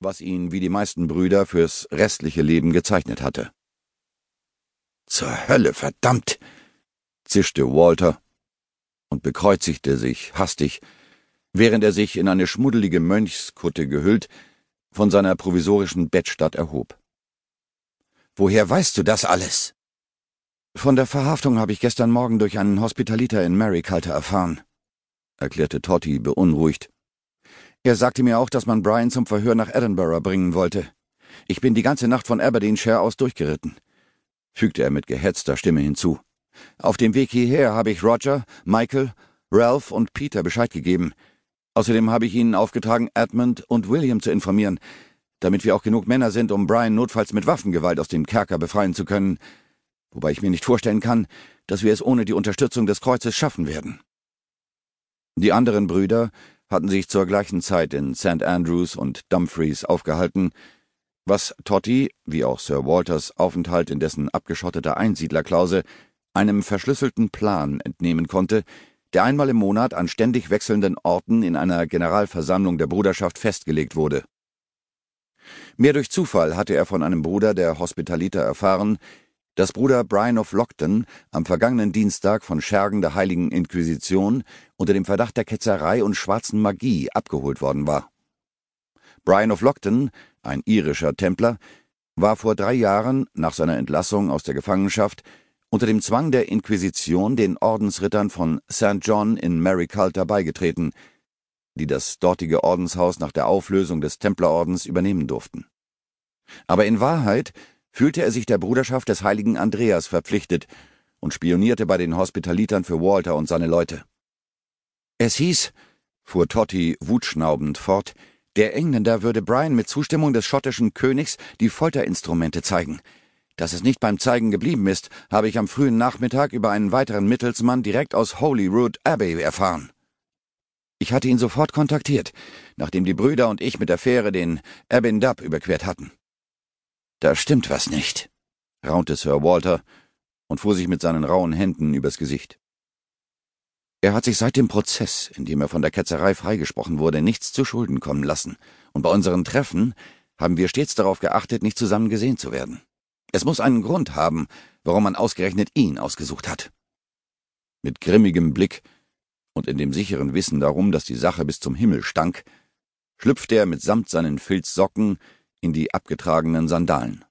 was ihn wie die meisten Brüder fürs restliche Leben gezeichnet hatte. Zur Hölle, verdammt! zischte Walter und bekreuzigte sich hastig, während er sich in eine schmuddelige Mönchskutte gehüllt von seiner provisorischen Bettstatt erhob. Woher weißt du das alles? Von der Verhaftung habe ich gestern Morgen durch einen Hospitaliter in Mariculter erfahren, erklärte Totty beunruhigt. Er sagte mir auch, dass man Brian zum Verhör nach Edinburgh bringen wollte. Ich bin die ganze Nacht von Aberdeenshire aus durchgeritten, fügte er mit gehetzter Stimme hinzu. Auf dem Weg hierher habe ich Roger, Michael, Ralph und Peter Bescheid gegeben. Außerdem habe ich ihnen aufgetragen, Edmund und William zu informieren, damit wir auch genug Männer sind, um Brian notfalls mit Waffengewalt aus dem Kerker befreien zu können, wobei ich mir nicht vorstellen kann, dass wir es ohne die Unterstützung des Kreuzes schaffen werden. Die anderen Brüder hatten sich zur gleichen Zeit in St. Andrews und Dumfries aufgehalten, was Totty, wie auch Sir Walters Aufenthalt in dessen abgeschotteter Einsiedlerklause, einem verschlüsselten Plan entnehmen konnte, der einmal im Monat an ständig wechselnden Orten in einer Generalversammlung der Bruderschaft festgelegt wurde. Mehr durch Zufall hatte er von einem Bruder der Hospitaliter erfahren, dass Bruder Brian of Lockton am vergangenen Dienstag von Schergen der Heiligen Inquisition unter dem Verdacht der Ketzerei und schwarzen Magie abgeholt worden war. Brian of Lockton, ein irischer Templer, war vor drei Jahren nach seiner Entlassung aus der Gefangenschaft unter dem Zwang der Inquisition den Ordensrittern von St. John in Mariculter beigetreten, die das dortige Ordenshaus nach der Auflösung des Templerordens übernehmen durften. Aber in Wahrheit fühlte er sich der Bruderschaft des heiligen Andreas verpflichtet und spionierte bei den Hospitalitern für Walter und seine Leute. Es hieß, fuhr Totti wutschnaubend fort, der Engländer würde Brian mit Zustimmung des schottischen Königs die Folterinstrumente zeigen. Dass es nicht beim Zeigen geblieben ist, habe ich am frühen Nachmittag über einen weiteren Mittelsmann direkt aus Holyrood Abbey erfahren. Ich hatte ihn sofort kontaktiert, nachdem die Brüder und ich mit der Fähre den Abindab überquert hatten. Da stimmt was nicht, raunte Sir Walter und fuhr sich mit seinen rauen Händen übers Gesicht. Er hat sich seit dem Prozess, in dem er von der Ketzerei freigesprochen wurde, nichts zu Schulden kommen lassen, und bei unseren Treffen haben wir stets darauf geachtet, nicht zusammen gesehen zu werden. Es muss einen Grund haben, warum man ausgerechnet ihn ausgesucht hat. Mit grimmigem Blick und in dem sicheren Wissen darum, dass die Sache bis zum Himmel stank, schlüpfte er mitsamt seinen Filzsocken in die abgetragenen Sandalen.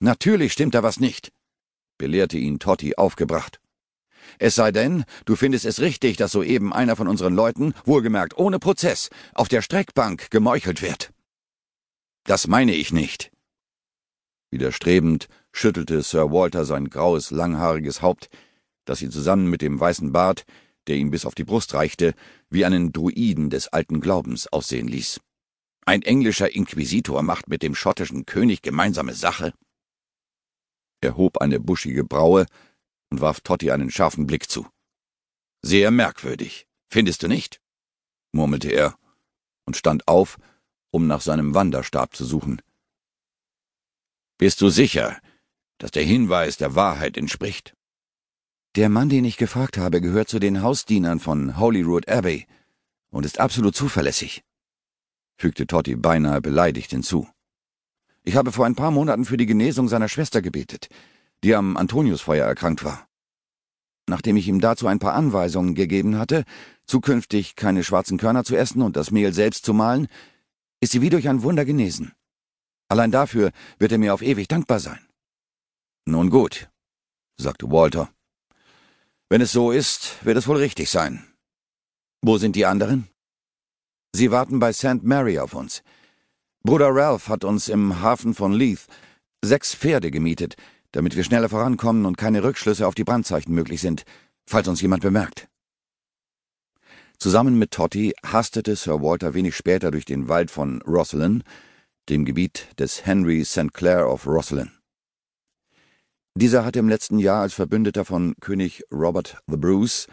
Natürlich stimmt da was nicht, belehrte ihn Totti aufgebracht. Es sei denn, du findest es richtig, dass soeben einer von unseren Leuten, wohlgemerkt ohne Prozess, auf der Streckbank gemeuchelt wird. Das meine ich nicht. Widerstrebend schüttelte Sir Walter sein graues, langhaariges Haupt, das ihn zusammen mit dem weißen Bart, der ihm bis auf die Brust reichte, wie einen Druiden des alten Glaubens aussehen ließ. Ein englischer Inquisitor macht mit dem schottischen König gemeinsame Sache? Er hob eine buschige Braue und warf Totti einen scharfen Blick zu. Sehr merkwürdig, findest du nicht? murmelte er und stand auf, um nach seinem Wanderstab zu suchen. Bist du sicher, dass der Hinweis der Wahrheit entspricht? Der Mann, den ich gefragt habe, gehört zu den Hausdienern von Holyrood Abbey und ist absolut zuverlässig fügte Totti beinahe beleidigt hinzu. Ich habe vor ein paar Monaten für die Genesung seiner Schwester gebetet, die am Antoniusfeuer erkrankt war. Nachdem ich ihm dazu ein paar Anweisungen gegeben hatte, zukünftig keine schwarzen Körner zu essen und das Mehl selbst zu mahlen, ist sie wie durch ein Wunder genesen. Allein dafür wird er mir auf ewig dankbar sein. Nun gut, sagte Walter. Wenn es so ist, wird es wohl richtig sein. Wo sind die anderen? Sie warten bei St. Mary auf uns. Bruder Ralph hat uns im Hafen von Leith sechs Pferde gemietet, damit wir schneller vorankommen und keine Rückschlüsse auf die Brandzeichen möglich sind, falls uns jemand bemerkt. Zusammen mit Totty hastete Sir Walter wenig später durch den Wald von Rosslyn, dem Gebiet des Henry St. Clair of Rosslyn. Dieser hatte im letzten Jahr als Verbündeter von König Robert the Bruce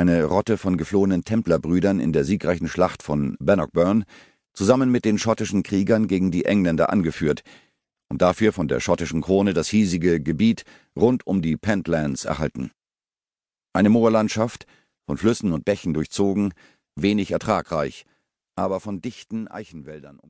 eine Rotte von geflohenen Templerbrüdern in der siegreichen Schlacht von Bannockburn, zusammen mit den schottischen Kriegern gegen die Engländer angeführt und dafür von der schottischen Krone das hiesige Gebiet rund um die Pentlands erhalten. Eine Moorlandschaft, von Flüssen und Bächen durchzogen, wenig ertragreich, aber von dichten Eichenwäldern umgeben.